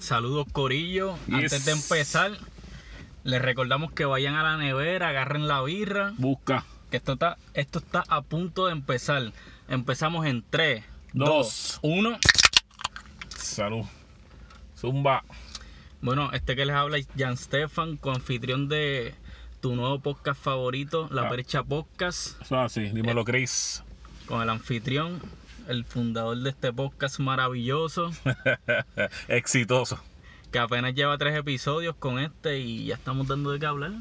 Saludos Corillo. Yes. Antes de empezar, les recordamos que vayan a la nevera, agarren la birra, Busca. que esto está, esto está a punto de empezar. Empezamos en 3, Dos. 2, 1. Salud. Zumba. Bueno, este que les habla es Jan Stefan, coanfitrión de tu nuevo podcast favorito, La Ah. Percha Podcast, Eso es así. Dímelo, Chris. con el anfitrión, el fundador de este podcast maravilloso, Exitoso. que apenas lleva tres episodios con este y ya estamos dando de qué hablar.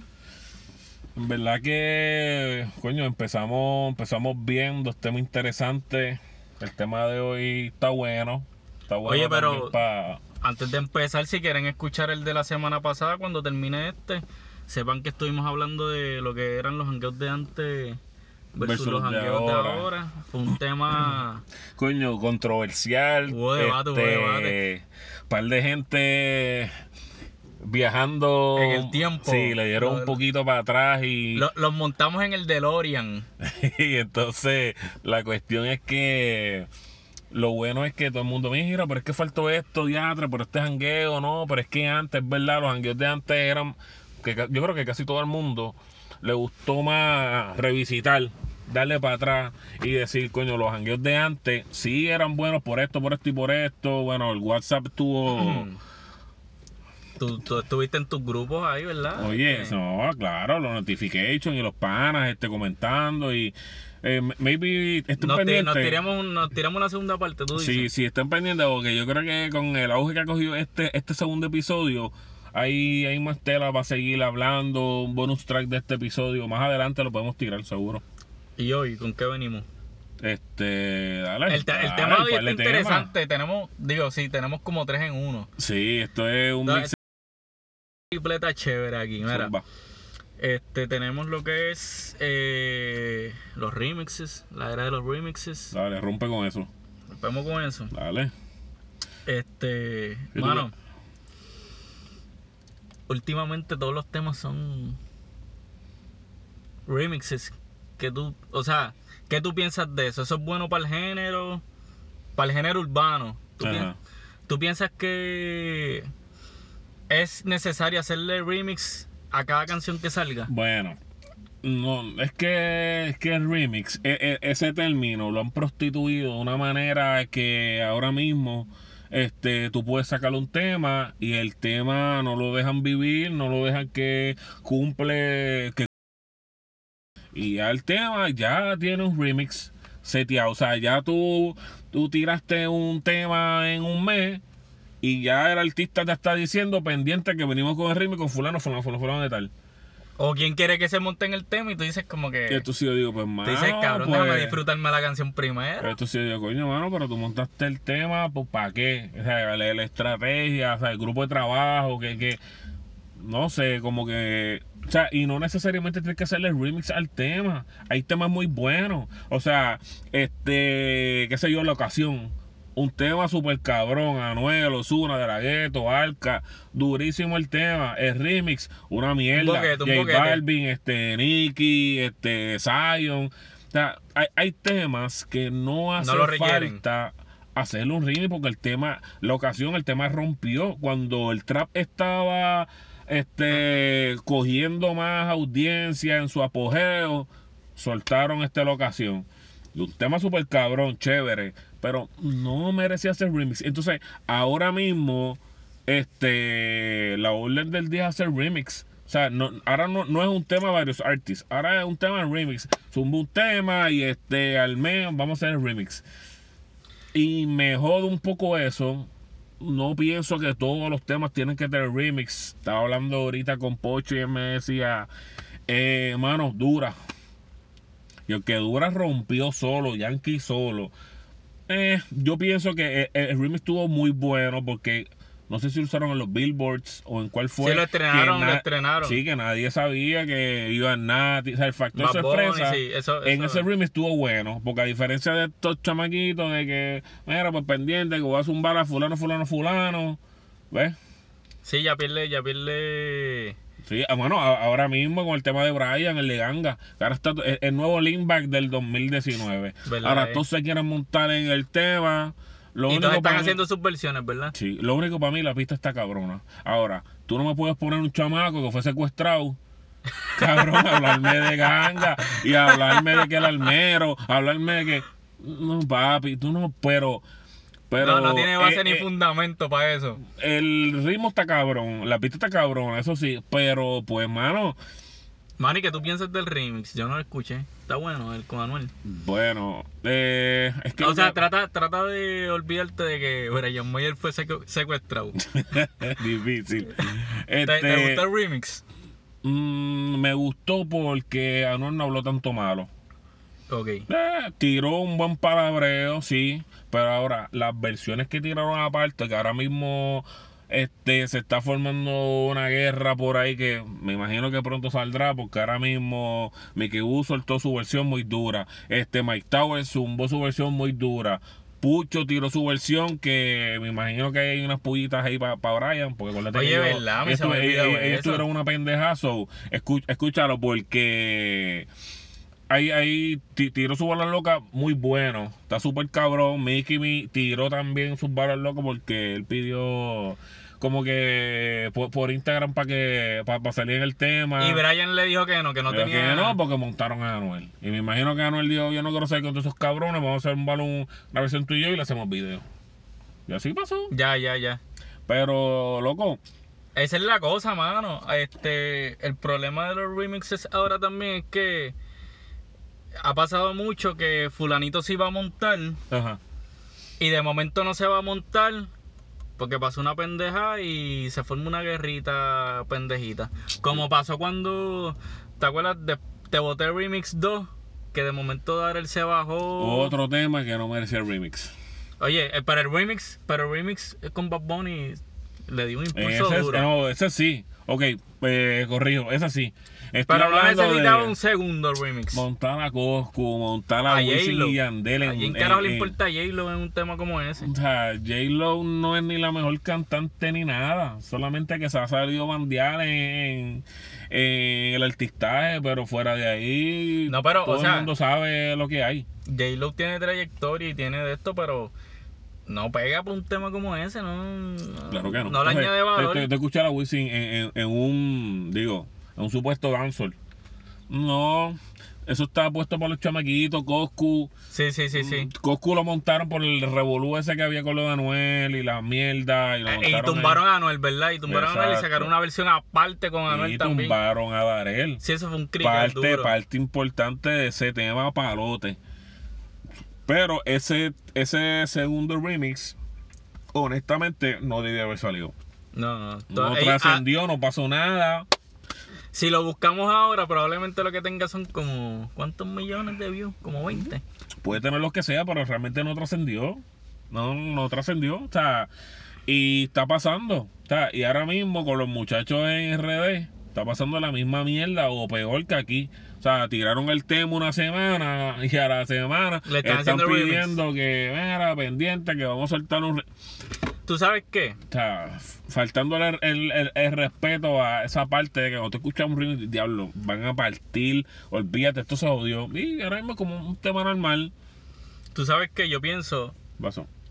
En verdad que, coño, empezamos, empezamos bien, dos temas interesantes. El tema de hoy está bueno. Está bueno Oye, pero- pa- Antes de empezar, si quieren escuchar el de la semana pasada, cuando termine este, sepan que estuvimos hablando de lo que eran los hangueos de antes versus, Versus los de hangueos de ahora. Fue un tema... Coño, controversial. Hubo debate, hubo debate. par de gente viajando. En el tiempo. Sí, le dieron Lo- un poquito para atrás y, lo- los montamos en el DeLorean. y entonces la cuestión es que lo bueno es que todo el mundo mira, pero es que faltó esto, diatre, pero este jangueo, no, pero es que antes, ¿verdad? Los jangueos de antes eran, que yo creo que casi todo el mundo le gustó más revisitar, darle para atrás y decir, coño, los jangueos de antes sí eran buenos por esto, por esto y por esto. Bueno, el WhatsApp tuvo... Tú, tú estuviste en tus grupos ahí, ¿verdad? Oye, no, claro, los notifications y los panas este, comentando y eh, maybe estén nos, pendientes. nos tiramos, nos tiramos una segunda parte, tú dices. Sí, sí, estén pendientes porque yo creo que con el auge que ha cogido este, este segundo episodio, hay, hay más tela para seguir hablando, un bonus track de este episodio. Más adelante lo podemos tirar seguro. ¿Y hoy con qué venimos? Este, dale. El, te- el dale, tema de hoy ¿cuál está tema? interesante. Tenemos, digo, sí, tenemos como tres en uno. Sí, esto es un mix. Tripleta chévere aquí, mira. Zumba. Este, tenemos lo que es eh, los remixes, la era de los remixes. Dale, rompe con eso. Rompemos con eso. Dale. Este, ¿Y tú mano, últimamente todos los temas son remixes. Que tú, o sea, ¿qué tú piensas de eso? ¿Eso es bueno para el género? Para el género urbano. ¿Tú, Ajá. piensas, tú piensas que es necesario hacerle remix a cada canción que salga? Bueno, no, es que, es que el remix, e- e- ese término lo han prostituido de una manera que ahora mismo este, tú puedes sacar un tema y el tema no lo dejan vivir, no lo dejan que cumple, que y ya el tema ya tiene un remix seteado, o sea, ya tú, tú tiraste un tema en un mes y ya el artista te está diciendo pendiente que venimos con el remix con fulano, fulano, fulano, fulano de tal. ¿O quién quiere que se monte en el tema y tú dices como que... Y entonces yo digo, pues, mano, Tú dices, cabrón, pues, déjame disfrutarme la canción primero. Pero entonces yo digo, coño, mano, pero tú montaste el tema, pues, ¿para qué? O sea, la, la estrategia, o sea, el grupo de trabajo, que, que, no sé, como que, o sea, y no necesariamente tienes que hacerle remix al tema. Hay temas muy buenos. O sea, este, qué sé yo, la ocasión. Un tema súper cabrón, Anuel, Osuna, De La Gueto, Arca, durísimo el tema, el remix, una mierda. boquete, un J boquete. Balvin, este, Nicky, este, Zion. O sea, hay, hay temas que no hace falta hacerle un remix porque el tema, la ocasión, el tema rompió. Cuando el trap estaba este cogiendo más audiencia en su apogeo, soltaron esta locación. Y un tema súper cabrón, chévere, pero no merecía hacer remix. Entonces, ahora mismo, este, la orden del día es hacer remix. O sea, no, ahora no, no es un tema varios artists, ahora es un tema remix. Zumba un tema y este, al mes vamos a hacer remix. Y me jode un poco eso. No pienso que todos los temas tienen que tener remix. Estaba hablando ahorita con Pocho y él me decía, eh, dura. Y el que dura rompió solo, Yankee solo. Eh, yo pienso que el, el remix estuvo muy bueno porque no sé si lo usaron en los billboards o en cuál fue. Sí, lo estrenaron, lo na- estrenaron. Sí, que nadie sabía que iba a Nati. O sea, el factor Bad Bunny, sorpresa. sí, eso- en eso- ese remix estuvo bueno. Porque a diferencia de estos chamaquitos de que, mira, pues pendiente, que voy a zumbar a fulano, fulano, fulano. ¿Ves? Sí, ya pierde, ya pierde. Sí, ah, bueno, ahora mismo con el tema de Brian, el de Ganga, ahora está el, nuevo Linkback del 2019. ¿Verdad, ahora eh? todos se quieren montar en el tema. Lo y único todos están mí- haciendo sus versiones, ¿verdad? Sí, lo único para mí la pista está cabrona. Ahora, tú no me puedes poner un chamaco que fue secuestrado. Cabrón, hablarme de ganga y hablarme de que el almero, hablarme de que. No, papi, tú no, pero. Pero no, no tiene base eh, ni eh, fundamento para eso. El ritmo está cabrón, la pista está cabrona, eso sí, pero pues, mano, Manny, ¿qué tú piensas del remix? Yo no lo escuché. Está bueno el con Anuel. bueno, eh, es que. O sea, trata, trata de olvidarte de que Brian Mayer fue secu- secuestrado. difícil. ¿Te, te Este, gustó el remix? mm, me gustó porque Anuel no habló tanto malo. Ok. Eh, tiró un buen palabreo, sí, pero ahora las versiones que tiraron aparte, que ahora mismo este se está formando una guerra por ahí que me imagino que pronto saldrá, porque ahora mismo Mickey Wu soltó su versión muy dura, este Mike Towers zumbó su versión muy dura. Pucho tiró su versión que me imagino que hay unas pullitas ahí para Brian, porque acuérdate Oye, que ellos- ¿verdad? Me ellos se me tu- olvidó ellos- ellos eso. tuvieron una pendeja, so, escu- escúchalo porque ahí, ahí ti- tiró su bala loca muy bueno. Está súper cabrón. Mickey Mi tiró también sus balas locas porque él pidió como que por, por Instagram para que para salir en el tema. Y Brian le dijo que no, que no Pero tenía. que no, porque montaron a Anuel. Y me imagino que Anuel dijo, yo no quiero ser con todos esos cabrones, vamos a hacer un balón, una versión tú y yo y le hacemos video. Y así pasó. Ya, ya, ya. Pero, loco, Esa es la cosa, mano. Este, el problema de los remixes ahora también es que ha pasado mucho que fulanito se iba a montar ajá. y de momento no se va a montar porque pasó una pendeja y se forma una guerrita pendejita. Como pasó cuando, ¿te acuerdas de Te Boté Remix 2? Que de momento Darel se bajó. Otro tema que no merecía el remix. Oye, eh, para el remix, para el remix con Bad Bunny le dio un impulso Ese, es- duro. no, ese sí. Ok, eh, corrijo, ese sí. Estoy pero no necesitaba un segundo remix. montar a Coscu, montar a, a Wisin y Yandel. ¿A quién carajo le importa a J-Lo en un tema como ese? O sea, J-Lo no es ni la mejor cantante ni nada. Solamente que se ha salido bandear en, en el artistaje, pero fuera de ahí, No, pero, todo o sea- el mundo sabe lo que hay. J-Lo tiene trayectoria y tiene de esto, pero no pega por un tema como ese, no. Claro que no. No le añade te- valor. Te, te escuchar a Wisin en, en- en un, digo, en un supuesto dancehall. No, eso está puesto para los chamaquitos, Coscu. Sí, sí, sí, sí. Coscu lo montaron por el revolú ese que había con lo de Anuel y la mierda. Y, lo Eh, y tumbaron a Anuel, ¿verdad? Y tumbaron a Anuel y Exacto. sacaron una versión aparte con. Anuel Y también. tumbaron a Darel. Sí, eso fue un crical Parte, duro. parte importante de ese tema palote. Pero ese, ese segundo remix, honestamente, no debía haber salido. No, no. No ey, ah, trascendió, no pasó nada. si lo buscamos ahora, probablemente lo que tenga son como. ¿Cuántos millones de views? Como 20. Puede tener lo que sea, pero realmente no trascendió. No, no trascendió. O sea, y está pasando. O sea, y ahora mismo con los muchachos en RD, está pasando la misma mierda o peor que aquí. O sea, tiraron el tema una semana y a la semana Le están están pidiendo que, mira, pendiente, que vamos a soltar un... re-". ¿Tú sabes qué? O sea, faltando el, el- el- el respeto a esa parte de que cuando tú escuchas un remix, diablo, van a partir, olvídate, esto se jodió. Y ahora mismo como un tema normal. Tú sabes que yo pienso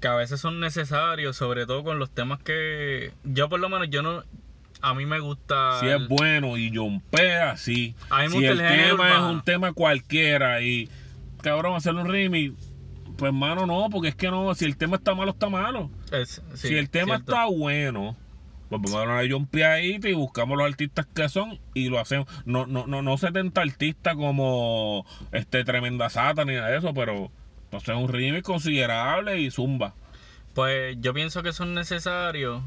que a veces son necesarios, sobre todo con los temas que yo por lo menos yo no a mí me gusta Si es bueno y jompea, sí. A mí me si gusta el, tema es un tema cualquiera y, cabrón, hacer un remix, pues, mano, no, porque es que no, si el tema está malo, está malo. es- sí, si el tema cierto. está bueno, pues vamos a una jompeadita y buscamos los artistas que son y lo hacemos. No, no, no, no 70 artistas como este Tremenda Sata ni nada de eso, pero entonces es un remix considerable y zumba. Pues yo pienso que son necesarios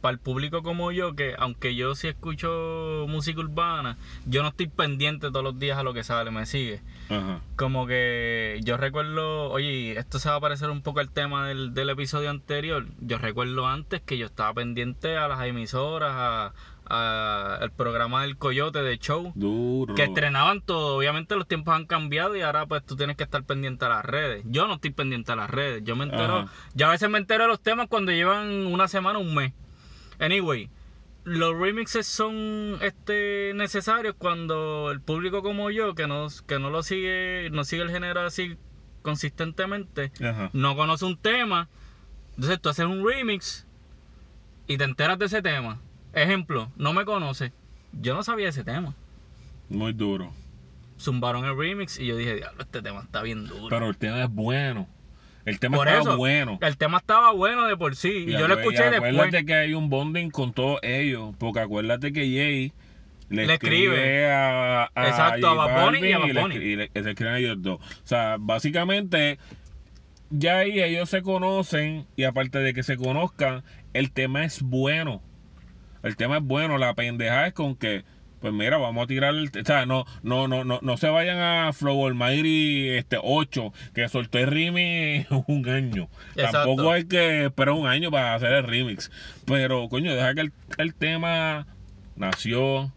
para el público como yo, que aunque yo sí escucho música urbana, yo no estoy pendiente todos los días a lo que sale, me sigue. Ajá. Como que yo recuerdo, oye, esto se va a parecer un poco al tema del, del episodio anterior. Yo recuerdo antes que yo estaba pendiente a las emisoras, a, a el programa del Coyote de show. Duro. Que estrenaban todo, obviamente los tiempos han cambiado y ahora pues tú tienes que estar pendiente a las redes. Yo no estoy pendiente a las redes, yo me entero, Ajá. yo a veces me entero de los temas cuando llevan una semana, un mes. Anyway, los remixes son este necesarios cuando el público como yo, que no, que no lo sigue, no sigue el género así consistentemente, Ajá. no conoce un tema, Entonces tú haces un remix y te enteras de ese tema. Ejemplo, no me conoces. Yo no sabía ese tema. Muy duro. Zumbaron el remix y yo dije, diablo, este tema está bien duro. Pero el tema es bueno. El tema Por estaba eso, bueno. el tema estaba bueno de por sí. Y, yo lo acu- escuché después. Acuérdate que hay un bonding con todos ellos. Porque acuérdate que Jay le, Le escribe, escribe. a, a Exacto, a Bad y a Bad le y le, se escriben ellos dos. O sea, básicamente, ya ahí ellos se conocen. Y aparte de que se conozcan, el tema es bueno. El tema es bueno. La pendeja es con que. Pues mira, vamos a tirar el. O sea, no, no, no, no, no se vayan a Flow Almighty este 8, que soltó el remix un año. Exacto. Tampoco hay que esperar un año para hacer el remix. Pero, coño, deja que el, el tema nació,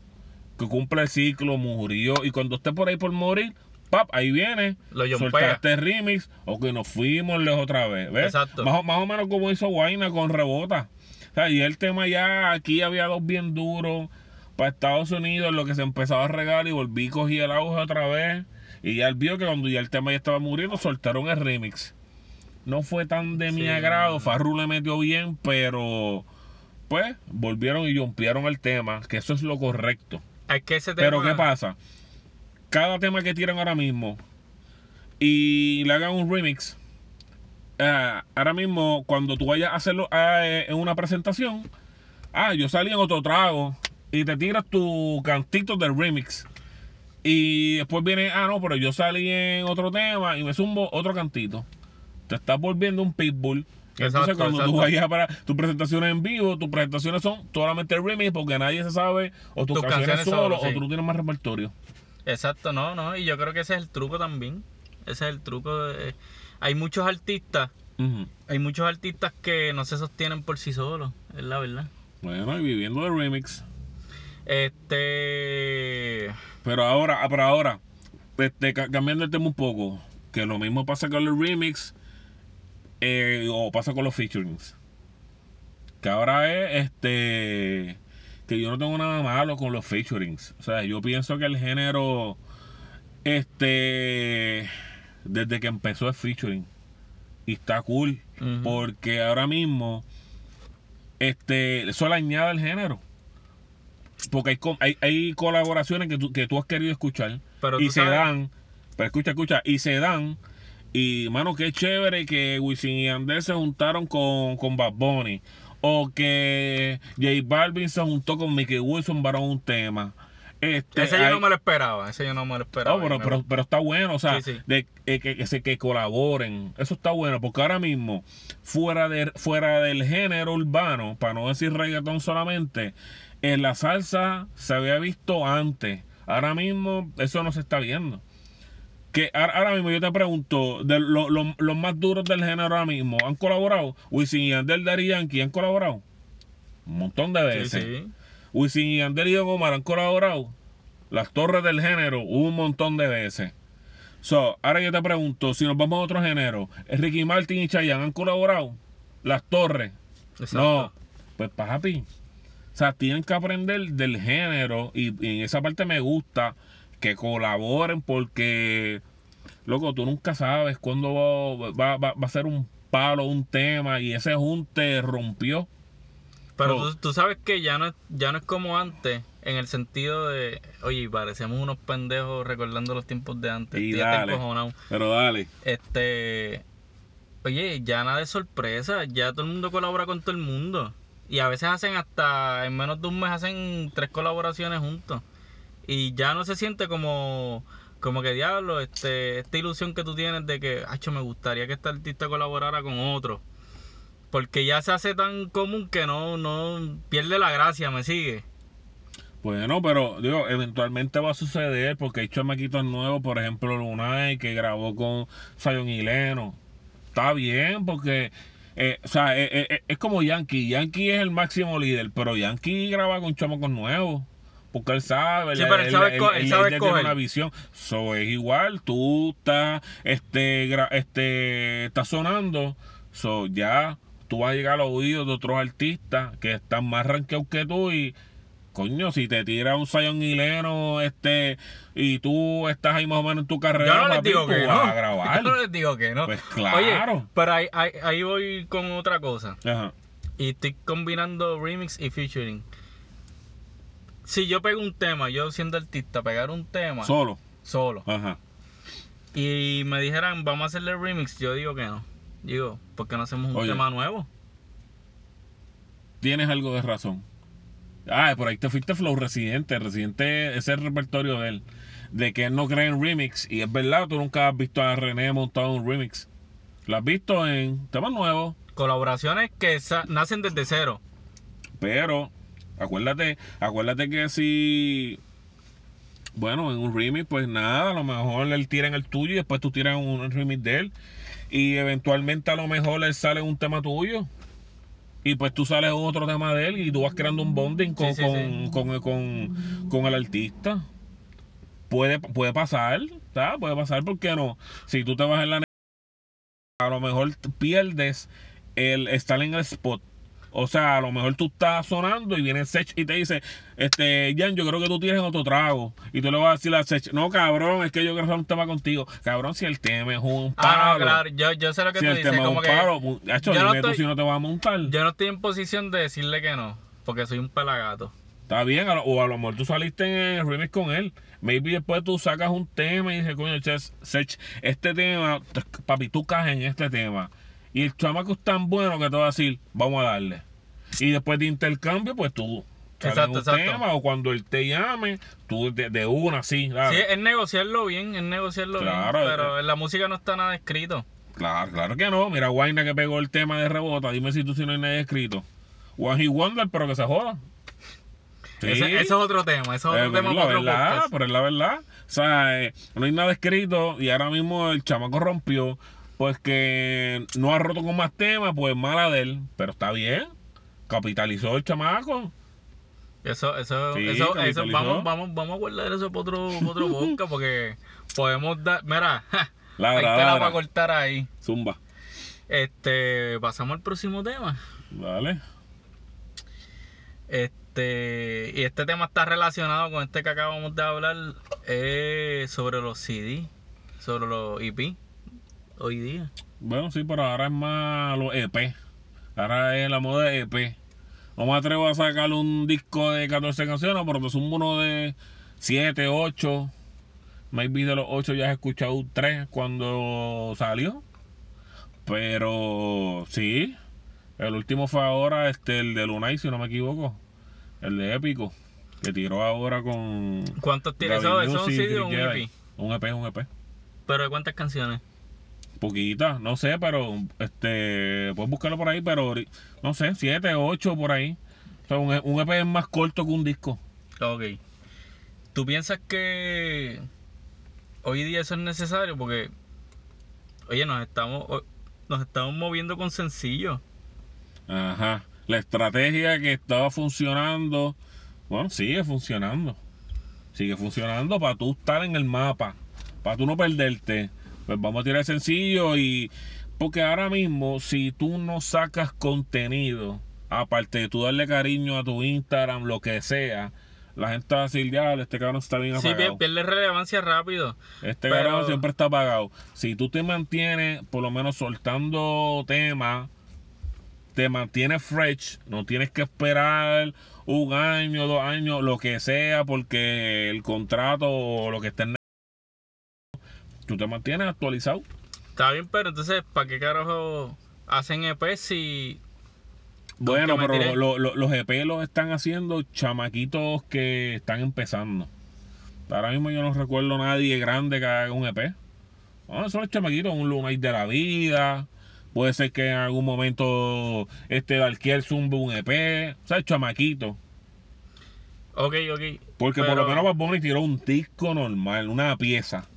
que cumple el ciclo, murió. Y cuando esté por ahí por morir, pap, ahí viene. Lo soltaste el remix, o que nos fuimos lejos otra vez. ¿ves? Exacto. Más, o- más o menos como hizo Guayna con Rebota. O sea, y el tema ya, aquí había dos bien duros. Para Estados Unidos, lo que se empezaba a regar y volví, cogí el auge otra vez. Y ya él vio que cuando ya el tema ya estaba muriendo, soltaron el remix. No fue tan de mi agrado. Farru le metió bien, pero pues volvieron y jumpearon el tema, que eso es lo correcto. Es que ese tema. Pero ¿qué pasa? Cada tema que tiran ahora mismo y le hagan un remix, ah, ahora mismo cuando tú vayas a hacerlo ah, eh, en una presentación, ah, yo salí en otro trago y te tiras tu cantito del remix. Y después viene, ah, no, pero yo salí en otro tema y me zumbo otro cantito. Te estás volviendo un pitbull. Y Entonces, Exacto, cuando tú exacto. vayas para tus presentaciones en vivo, tus presentaciones son solamente remix porque nadie se sabe, o tus, Tus canciones, canciones solo, sí. o tú no tienes más repertorio. Exacto, no, no. Y yo creo que ese es el truco también. Ese es el truco. de- hay muchos artistas. Hay muchos artistas que no se sostienen por sí solos. Es la verdad. Bueno, y viviendo de remix. Este. Pero ahora, ah, pero ahora, este, ca- cambiando el tema un poco, que lo mismo pasa con los remix eh, o pasa con los featurings. Que ahora es este que yo no tengo nada malo con los featurings. O sea, yo pienso que el género este desde que empezó el featuring y está cool porque ahora mismo este eso le añade al género. Porque hay, hay, hay colaboraciones que tú, que tú has querido escuchar Pero y se sabes- dan, pero escucha, escucha, y se dan, y mano, qué chévere que Wisin y Yandel se juntaron con, con Bad Bunny, o que J Balvin se juntó con Mickey Wilson para un tema. Este, Ese yo no me lo esperaba. Ese yo no me lo esperaba. no, pero, pero, pero está bueno, o sea, Sí, sí. De, eh, que, que, que colaboren. Eso está bueno, porque ahora mismo, fuera, de, fuera del género urbano, para no decir reggaetón solamente, en la salsa se había visto antes. Ahora mismo, eso no se está viendo. Que ahora, mismo yo te pregunto, de lo- lo- los más duros del género ahora mismo, ¿han colaborado? Wisin y Yandel, Daddy Yankee, ¿han colaborado? Un montón de veces. sí. Wisin y Yandel y Don Omar han colaborado. Las torres del género, un montón de veces. So, ahora yo te pregunto, si nos vamos a otro género, Ricky Martin y Chayanne han colaborado. Las torres. Exacto. No. Pues papi. O sea, tienen que aprender del género y, y en esa parte me gusta que colaboren porque, loco, tú nunca sabes cuándo va, va- va- va a ser un palo, un tema y ese junte rompió. Pero No. tú, tú sabes que ya no, es- ya no es como antes, en el sentido de, oye, parecemos unos pendejos recordando los tiempos de antes. Y dale. Pero dale. Este, oye, ya nada de sorpresa, ya todo el mundo colabora con todo el mundo. Y a veces hacen hasta, en menos de un mes hacen tres colaboraciones juntos. Y ya no se siente como, como que diablo, este, esta ilusión que tú tienes de que, hacho, me gustaría que este artista colaborara con otro. Porque ya se hace tan común que no, no pierde la gracia, me sigue. Bueno, pero digo, eventualmente va a suceder porque hay chamaquitos nuevos, por ejemplo, Lunay, que grabó con Zion y Leno. Está bien, porque, eh, o sea, eh, eh, eh, es como Yankee. Yankee es el máximo líder, pero Yankee graba con chamacos nuevos. Porque él sabe, Sí, él, pero él sabe él sabe ya tiene una visión. So, es igual, tú estás, este, gra- este, estás sonando, so, ya tú vas a llegar a los oídos de otros artistas que están más rankeados que tú y Coño, si te tira un Zion Hileno, este, y tú estás ahí más o menos en tu carrera, Yo no les papi, digo tú que vas no. a grabar. Yo no les digo que no. Pues claro. Oye, pero ahí, ahí, ahí voy con otra cosa. Ajá. Y estoy combinando remix y featuring. Si yo pego un tema, yo siendo artista, pegar un tema Solo. solo Ajá. y me dijeran, vamos a hacerle remix, yo digo que no. Digo, ¿por qué no hacemos un Oye. tema nuevo? Tienes algo de razón. Ah, por ahí te fuiste Flow Residente. Residente, es el repertorio de él. De que él no cree en remix. Y es verdad, tú nunca has visto a René montado en un remix. Lo has visto en temas nuevos. Colaboraciones que nacen desde cero. Pero, acuérdate, acuérdate que si. Bueno, en un remix, pues nada, a lo mejor él tira en el tuyo y después tú tiras un remix de él. Y eventualmente a lo mejor él sale un tema tuyo. Y pues tú sales otro tema de él y tú vas creando un bonding con, Sí, sí, con, sí. con- con- con el artista. Puede, puede pasar, ¿sabes? Puede pasar, ¿por qué no? Si tú te vas en la a lo mejor pierdes el estar en el spot. O sea, a lo mejor tú estás sonando y viene Sech y te dice, este, Jan, yo creo que tú tienes otro trago. Y tú le vas a decir a Sech, no, cabrón, es que yo quiero hacer un tema contigo. Cabrón, si el tema es un palo. Ah, no, claro, yo, yo sé lo que Si tú el dices. tema es Como un que palo, mu- hacho, yo no dime tú estoy- si no te vas a montar. yo no estoy en posición de decirle que no, porque soy un pelagato. Está bien, o a lo mejor tú saliste en el remix con él. Maybe después tú sacas un tema y dices, coño, Sech, este tema, papi, tú caes en este tema. Y el chamaco es tan bueno que te va a decir, vamos a darle. Y después de intercambio, pues tú Exacto, un exacto. tema o cuando él te llame, tú de, de una, dale. Sí, es negociarlo bien, es negociarlo Claro, bien. Pero en la música no está nada escrito. Claro, claro que no. Mira, Guayna que pegó el tema de rebota. Dime si tú si no hay nadie escrito. One Hit Wonder, pero que se joda. Sí. Ese es otro tema, ese es otro Eh, tema pero para la verdad, pero es la verdad. O sea, eh, no hay nada escrito y ahora mismo el chamaco rompió. Pues que no ha roto con más temas, pues mala de él. Pero está bien. Capitalizó el chamaco. Eso, eso, Sí, eso, eso, vamos, vamos, vamos a guardar eso para otro, para otro podcast porque podemos dar, mira, ja, Ladra, hay tela ladra. para cortar ahí. Zumba. Este, pasamos al próximo tema. Vale. Este, y este tema está relacionado con este que acabamos de hablar, es sobre los CD, sobre los EP, hoy día. Bueno, sí, pero ahora es más los EP. Ahora es la moda de EP. No me atrevo a sacar un disco de 14 canciones, pero te sumo uno de 7, 8. Maybe de los 8 ya has escuchado 3 cuando salió. Pero sí. El último fue ahora este, el de Lunay, si no me equivoco. El de Épico. Que tiró ahora con. ¿Cuántos tiene? ¿Eso, eso es un CD o un. EP? Un EP, un EP. ¿Pero de cuántas canciones? Poquita, no sé, pero este puedes buscarlo por ahí, pero no sé, 7, 8 por ahí. O sea, un, E- un EP es más corto que un disco. Ok. ¿Tú piensas que hoy día eso es necesario? Porque, oye, nos estamos, nos estamos moviendo con sencillo. Ajá. La estrategia que estaba funcionando, bueno, sigue funcionando. Sigue funcionando para tú estar en el mapa, para tú no perderte. Pues vamos a tirar sencillo y porque ahora mismo si tú no sacas contenido, aparte de tú darle cariño a tu Instagram, lo que sea, la gente va a decir, ya, este cabrón está bien Sí, apagado. pier- pierde relevancia rápido. Este Pero- cabrón siempre está apagado. Si tú te mantienes, por lo menos soltando temas, te mantienes fresh, no tienes que esperar un año, dos años, lo que sea, porque el contrato o lo que esté en tú te mantienes actualizado. Está bien, pero entonces, ¿para qué carajo hacen EP si... Bueno, pero lo- lo- los EP los están haciendo chamaquitos que están empezando. Ahora mismo yo no recuerdo nadie grande que haga un EP. Son los chamaquitos, un Lunay de la vida. Puede ser que en algún momento este Dalquier zumbe un EP. O sea, chamaquito. Ok, ok. Porque por lo menos Bad Bunny tiró un disco normal, una pieza.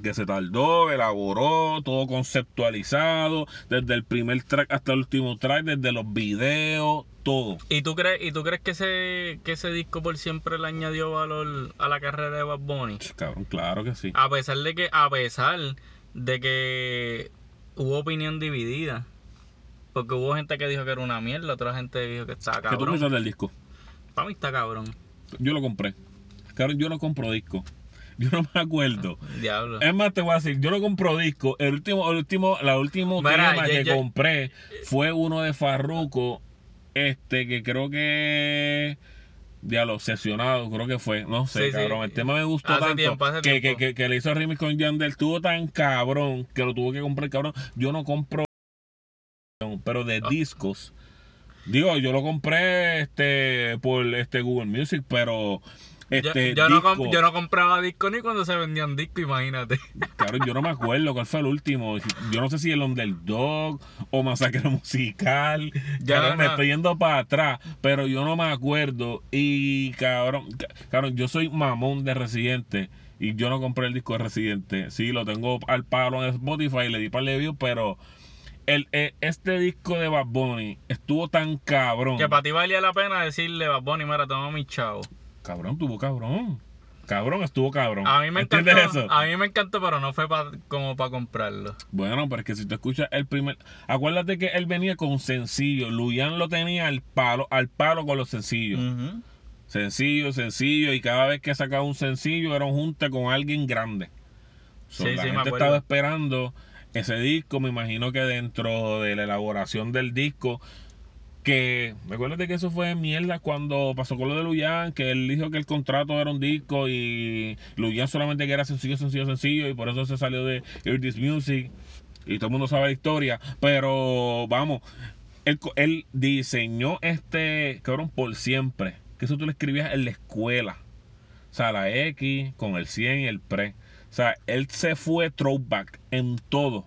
Que se tardó, elaboró, todo conceptualizado, desde el primer track hasta el último track, desde los videos, todo. ¿Y tú crees, y tú crees que ese, que ese disco por siempre le añadió valor a la carrera de Bad Bunny? Cabrón, claro que sí. A pesar de que, a pesar de que hubo opinión dividida. Porque hubo gente que dijo que era una mierda, otra gente dijo que estaba ¿Qué tú cabrón. piensas del disco? Para mí está cabrón. Yo lo compré. Cabrón, yo no compro disco. Yo no me acuerdo. Diablo. Es más, te voy a decir, yo no compro disco. El último, el último, la último Mira, tema yo- que yo- compré fue uno de Farruko. Este, que creo que. Diablo, obsesionado, creo que fue. No sé, Sí, sí. cabrón. El tema me gustó Hace tanto tiempo, hace que. Que, que, que le hizo remix con Yandel. Estuvo tan cabrón que lo tuvo que comprar, cabrón. Yo no compro. Pero Ah. de discos. Digo, yo lo compré este por este Google Music, pero. Este, yo, yo no disco- yo no compraba disco ni cuando se vendían discos, imagínate. Cabrón, yo no me acuerdo cuál fue el último. Yo no sé si el Underdog o Masacre Musical. Ya Cabrón, me estoy yendo para atrás, pero yo no me acuerdo. Y cabrón, ca- cabrón, yo soy mamón de Residente y yo no compré el disco de Residente. Sí, lo tengo al palo en Spotify, le di para el view, pero el, eh, este disco de Bad Bunny estuvo tan cabrón. Que para ti valía la pena decirle, Bad Bunny, mira, toma mi chavo. Cabrón, tuvo cabrón. Cabrón, estuvo cabrón. A mí me encantó, a mí me encantó, pero no fue pa- como para comprarlo. Bueno, pero es que si tú escuchas el primer. Acuérdate que él venía con sencillo. Luyan lo tenía al palo, al palo con los sencillos. Ujú. Sencillo, sencillo. Y cada vez que sacaba un sencillo era un con alguien grande. So, Sí, la sí, me gente acuerdo. estaba esperando ese disco. Me imagino que dentro de la elaboración del disco. Que, acuérdate que eso fue mierda cuando pasó con lo de Luyan, que él dijo que el contrato era un disco y Luyan solamente que era sencillo, sencillo, sencillo, y por eso se salió de Hear This Music, y todo el mundo sabe la historia, pero vamos, él, él diseñó este, cabrón, por siempre, que eso tú lo escribías en la escuela, o sea, la X con el 100 y el pre, o sea, él se fue throwback en todo,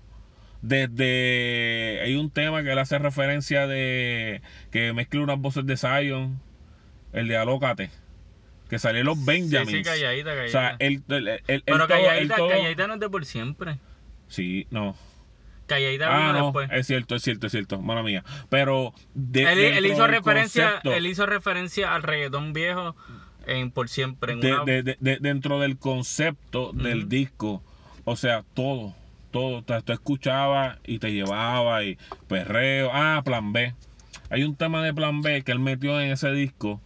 desde hay un tema que él hace referencia de que mezcla unas voces de Zion, el de Alócate, que salió en los Benjamins. Sí, sí, calladita, calladita. O sea, él, él, él- pero calladita, él todo- calladita no es de por siempre. Sí, no. Calladita Ah, vino no, después. es cierto, es cierto, es cierto, mala mía. Pero de, él, hizo referencia, concepto- él hizo referencia al reggaetón viejo en por siempre. En de- una- de- de- de- dentro del concepto del disco, o sea, todo, todo, tú, tú escuchabas y te llevaba y perreo, ah, plan B. Hay un tema de plan B que él metió en ese disco,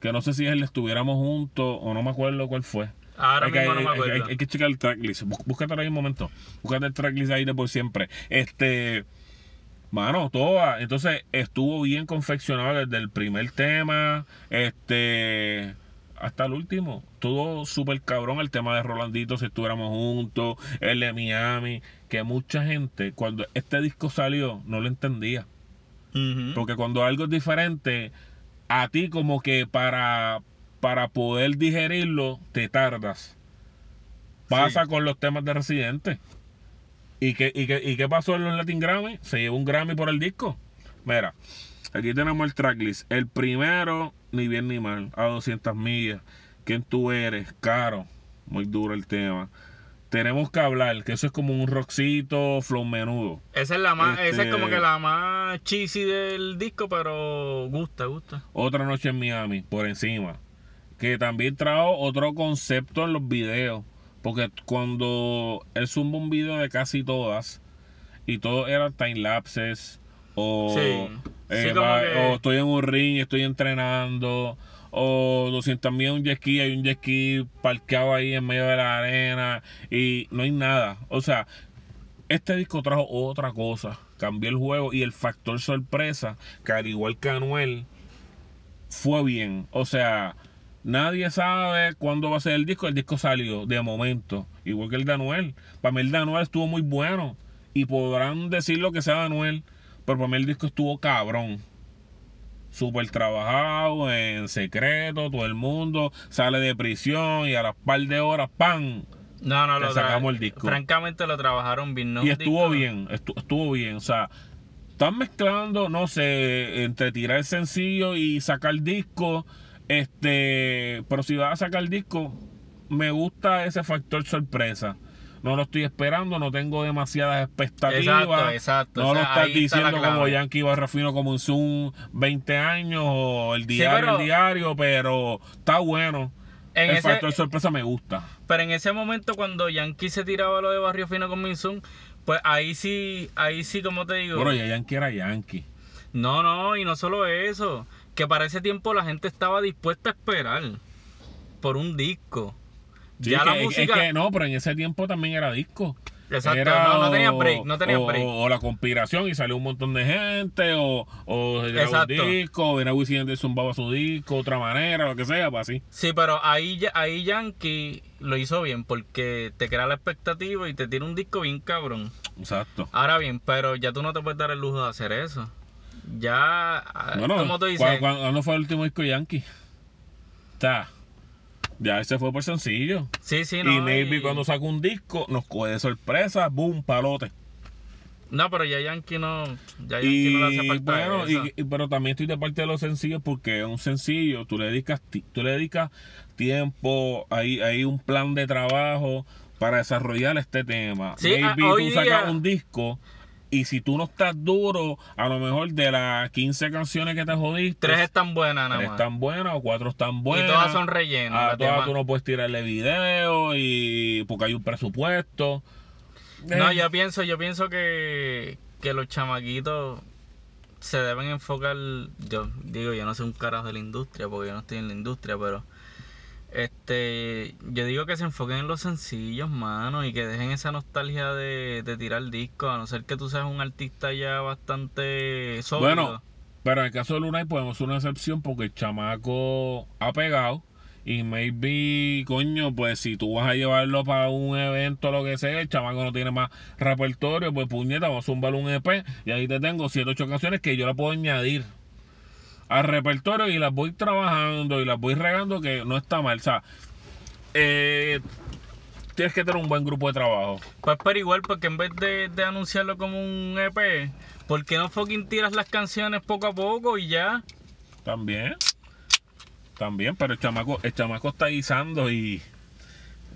que no sé si el estuviéramos juntos o no me acuerdo cuál fue. Ahora Hay que- mismo no me hay- acuerdo. Hay, hay que checar el tracklist. Bú- Búscate ahí un momento. Búscate el tracklist ahí de por siempre. Este. Mano, toda. Entonces estuvo bien confeccionado desde el primer tema. Este. Hasta el último. Todo súper cabrón. El tema de Rolandito, si estuviéramos juntos. El de Miami. Que mucha gente, cuando este disco salió, no lo entendía. Porque cuando algo es diferente, a ti como que para, para poder digerirlo, te tardas. Pasa Sí. con los temas de Residente. ¿Y qué, y, qué, ¿Y qué pasó en los Latin Grammy? Se llevó un Grammy por el disco. Mira, aquí tenemos el tracklist. El primero, ni bien ni mal, a 200 millas. ¿Quién tú eres? Caro. Muy duro el tema. Tenemos que hablar, que eso es como un rockcito flow menudo. Esa es la más, esa es como Este- que la más cheesy del disco, pero gusta, gusta. Otra noche en Miami, por encima. Que también trajo otro concepto en los videos. Porque cuando él zumba un video de casi todas, y todos eran time lapses, o, Sí. eh, Sí, como va- que- o estoy en un ring, estoy entrenando, o 200 mil un jet ski, hay un jet ski parqueado ahí en medio de la arena, y no hay nada. O sea, este disco trajo otra cosa, cambió el juego y el factor sorpresa, que al igual que Anuel, fue bien. O sea, nadie sabe cuándo va a ser el disco, el disco salió de momento, igual que el de Anuel. Para mí el de Anuel estuvo muy bueno y podrán decir lo que sea de Anuel, pero para mí el disco estuvo cabrón. Súper trabajado, en secreto, todo el mundo sale de prisión y a las par de horas, ¡pam! No, no, lo sacamos el disco. Francamente lo trabajaron bien, ¿no? y estuvo disco- bien, estu- estuvo bien. O sea, están mezclando, no sé, entre tirar el sencillo y sacar disco. Este, pero si vas a sacar disco, me gusta ese factor sorpresa. No lo estoy esperando, no tengo demasiadas expectativas. Exacto, exacto. No O lo estás está diciendo como. Yankee Barrafino como un Zoom 20 años o el diario, pero- el diario, pero está bueno. En el ese- factor sorpresa me gusta. Pero en ese momento cuando Yankee se tiraba lo de Barrio Fino con Minsun, pues ahí sí, ahí sí, como te digo. Bueno, ya Yankee era Yankee. No, no, y no solo eso. que para ese tiempo la gente estaba dispuesta a esperar por un disco. Sí, ya que- la es- música. Es que no, pero en ese tiempo también era disco. Exacto, Era no, no tenía break, no tenía o, break. O, la conspiración y salió un montón de gente, o, o se grabó un disco, o era Wisin Yandel zumbaba su disco, otra manera, lo que sea, pues así. Sí, pero ahí, ahí Yankee lo hizo bien porque te crea la expectativa y te tira un disco bien cabrón. Exacto. Ahora bien, pero ya tú no te puedes dar el lujo de hacer eso. Ya, ah, Bueno, como tú ¿cu- dices, cu- ¿cuándo fue el último disco de Yankee? Está. Ya ese fue por sencillo. sí, sí, no. y maybe y- cuando saca un disco, nos coge de sorpresa, boom, palote. No, pero ya Yankee no, ya Yankee no le hace Y falta bueno, y, y- pero también estoy de parte de los sencillos porque es un sencillo, tú le dedicas, tú le dedicas tiempo, hay, hay un plan de trabajo para desarrollar este tema. Sí, Maybe a- tú sacas día- un disco y si tú no estás duro, a lo mejor de las 15 canciones que te jodiste, Tres están buenas nada tres más. están buenas o cuatro están buenas. y todas son rellenas. A las todas demás. tú no puedes tirarle video y porque hay un presupuesto. No, Eh, yo pienso, yo pienso que, que los chamaquitos se deben enfocar, yo digo, yo no sé un carajo de la industria, porque yo no estoy en la industria, pero este yo digo que se enfoquen en los sencillos, mano, y que dejen esa nostalgia de, de tirar discos, a no ser que tú seas un artista ya bastante sólido. Bueno, pero en el caso de Lunay podemos hacer una excepción porque el chamaco ha pegado y maybe, coño, pues si tú vas a llevarlo para un evento lo que sea, el chamaco no tiene más repertorio, pues puñeta, vamos a zumbar un EP y ahí te tengo 7 8 canciones que yo la puedo añadir al repertorio y las voy trabajando y las voy regando que no está mal, o sea, eh, tienes que tener un buen grupo de trabajo. Pues pero igual, porque en vez de, de anunciarlo como un EP, ¿por qué no fucking tiras las canciones poco a poco y ya? También. También, pero el chamaco, el chamaco está guisando y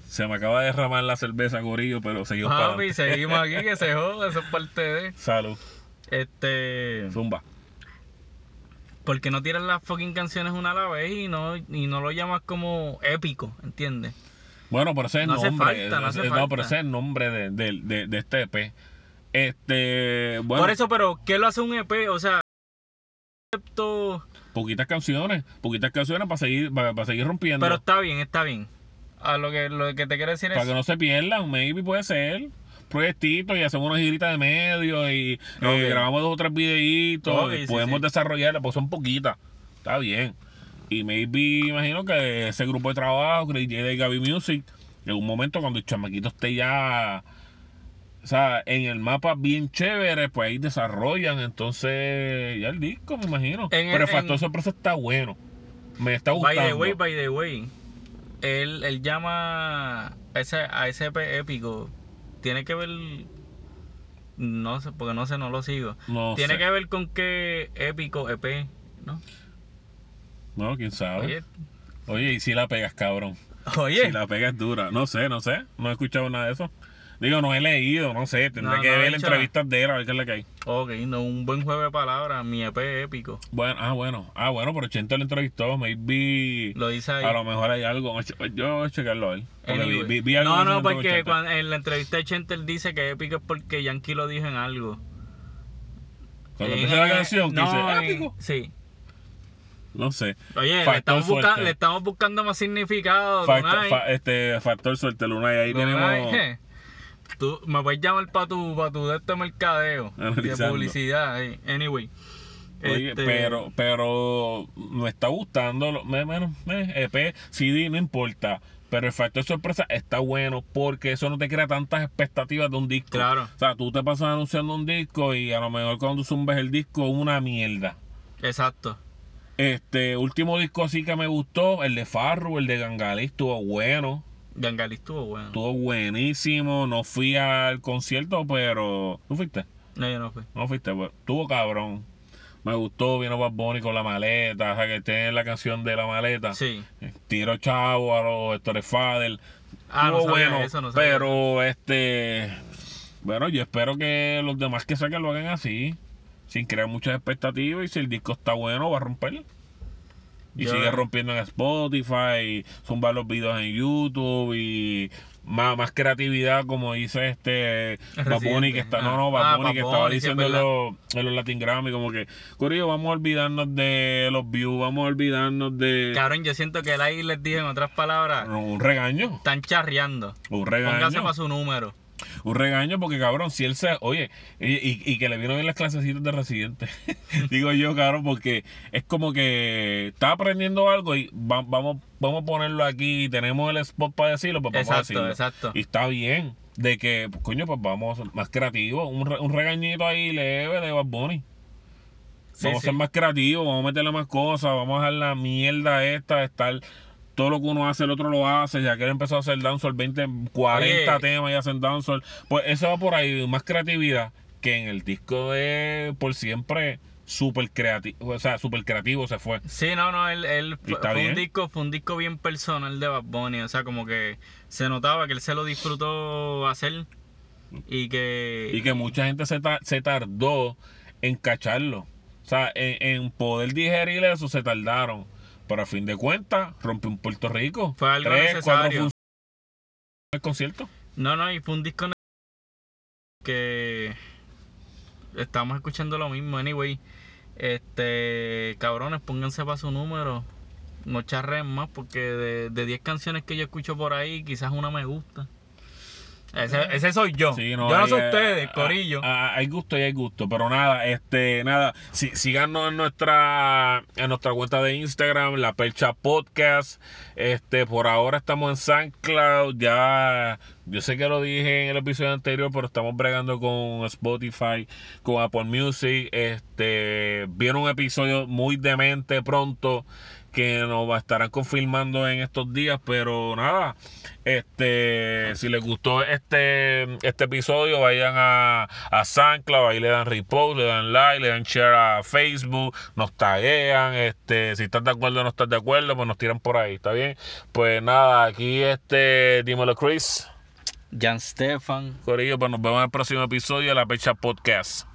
se me acaba de derramar la cerveza, Corillo, pero seguimos para Papi, adelante. seguimos aquí, que se joda, eso es parte de... Salud. Este... Zumba. ¿Por qué no tiras las fucking canciones una a la vez y no, y no lo llamas como épico, ¿entiendes? Bueno, pero ese es el No hace nombre. falta, no hace ese- falta. pero ese es el nombre de, de- de- de este EP. Este, bueno, Por eso, pero, ¿qué lo hace un EP? O sea, concepto- poquitas canciones, poquitas canciones para seguir, para, para seguir rompiendo. pero está bien, está bien. A lo que, lo que te quiero decir para es... que no se pierdan, maybe puede ser. Proyectito y hacemos una girita de medio y eh, grabamos dos o tres videitos. Y sí, podemos sí. desarrollarla, pues son poquitas. Está bien. Y maybe, imagino que ese grupo de trabajo, Crazy J de Gaby Music, en un momento cuando el chamaquito esté ya, o sea, en el mapa bien chévere, pues ahí desarrollan. Entonces, ya el disco, me imagino. En Pero el factor en- sorpresa está bueno. Me está By gustando. the way, by the way, él, él llama a ese, a ese EP épico. Tiene que ver. No sé, porque no sé, no lo sigo. no Tiene sé. que ver con qué épico EP, ¿no? No, quién sabe. Oye, Oye, y si la pegas, cabrón. oye. Si la pegas dura. No sé, no sé. No he escuchado nada de eso. Digo, no he leído, no sé. Tendré No, que no ver entrevistas de él a ver qué es la que hay. Ok, no, un buen juego de palabras, mi EP épico. Bueno, ah, bueno. Ah, bueno, pero Chento le entrevistó. Maybe. Lo dice ahí. A lo mejor hay algo. Yo voy a checarlo a él. Vi, vi- vi algo no, no, porque Chente. cuando- en la entrevista de Chente él dice que épico es porque Yankee lo dijo en algo. Cuando empieza la canción, que no, dice en- épico. Sí. No sé. Oye, le estamos, busca- le estamos buscando más significado. Factor, fa- este, factor suerte, Luna. Y ahí Lunay, tenemos. Tú me puedes llamar para tu, pa tu de este mercadeo de publicidad. eh. Anyway. Oye, Este, pero, pero me está gustando, bueno, me- EP, CD, no importa. Pero el factor sorpresa está bueno porque eso no te crea tantas expectativas de un disco. Claro. O sea, tú te pasas anunciando un disco y a lo mejor cuando zumbes el disco es una mierda. Exacto. Este último disco así que me gustó, el de Farru, el de Gangalí, estuvo bueno. Gangali estuvo bueno. Estuvo buenísimo. No fui al concierto, pero. ¿Tú fuiste? No, yo no fui. No fuiste, pues. Estuvo cabrón. Me gustó, vino Bad Bunny con la maleta, o sea, que tiene la canción de la maleta. Sí. Tiro chavo a los Héctor Fadel. Ah, no sabía bueno, eso, no sabía pero este. Bueno, yo espero que los demás que saquen lo hagan así, sin crear muchas expectativas. Y si el disco está bueno, va a romper. Y sigue rompiendo en Spotify, y zumba los videos en YouTube y más, más creatividad, como dice este. Bunny, que está, no, Ah. no, Bad Ah, Bunny, que estaba diciendo en los, en los Latin Grammy, como que, Corillo, vamos a olvidarnos de los views, vamos a olvidarnos de Cabrón, yo siento que él ahí les dije en otras palabras, un regaño, están charreando. un Póngase regaño. para su número. Un regaño porque, cabrón, si él se... Oye, y, y- y que le vino bien las clasecitas de residente. Digo yo, cabrón, porque es como que está aprendiendo algo y va- vamos, vamos a ponerlo aquí. Tenemos el spot para decirlo, pues vamos a Exacto, decirlo. exacto. Y está bien de que, pues, coño, pues vamos a ser más creativos. Un, un regañito ahí leve de Bad Bunny. Sí, Vamos a ser más creativos, vamos a meterle más cosas, vamos a dejar la mierda esta de estar... Todo lo que uno hace, el otro lo hace. Ya que él empezó a hacer dancehall, 20, 40 Oye. temas y hacen dancehall. Pues eso va por ahí, más creatividad. Que en el disco de Por Siempre, súper creativo. O sea, súper creativo se fue. Sí, no, no, él, él fue, un disco, fue un disco bien personal de Bad Bunny, o sea, como que se notaba que él se lo disfrutó hacer y que Y que mucha gente se, ta- se tardó en cacharlo. O sea, en, en poder digerir eso se tardaron. Pero a fin de cuentas, rompió un Puerto Rico. Fue algo Tres, cuatro necesario. funciones el concierto. no, no, y fue un disco que estamos escuchando lo mismo, anyway. Este, cabrones, pónganse para su número. No charren más porque de, de 10 canciones que yo escucho por ahí, quizás una me gusta. Ese, ese soy yo. Sí, yo no soy ustedes, ah, corillo. ah, hay gusto y hay gusto, pero nada, este, nada, sí, síganos en nuestra, en nuestra cuenta de Instagram, La Percha Podcast. Este, por ahora estamos en SoundCloud, ya, yo sé que lo dije en el episodio anterior, pero estamos bregando con Spotify, con Apple Music. Este, vieron un episodio muy demente pronto que nos va a estarán confirmando en estos días, pero nada, este, si les gustó este, este episodio, vayan a, a SoundCloud, ahí le dan repost, le dan like, le dan share a Facebook, nos taguean, este, si estás de acuerdo o no estás de acuerdo, pues nos tiran por ahí, ¿está bien? Pues nada, aquí este, dímelo Chris, Jan Stefan. Corillo, pues nos vemos en el próximo episodio de La Pecha Podcast.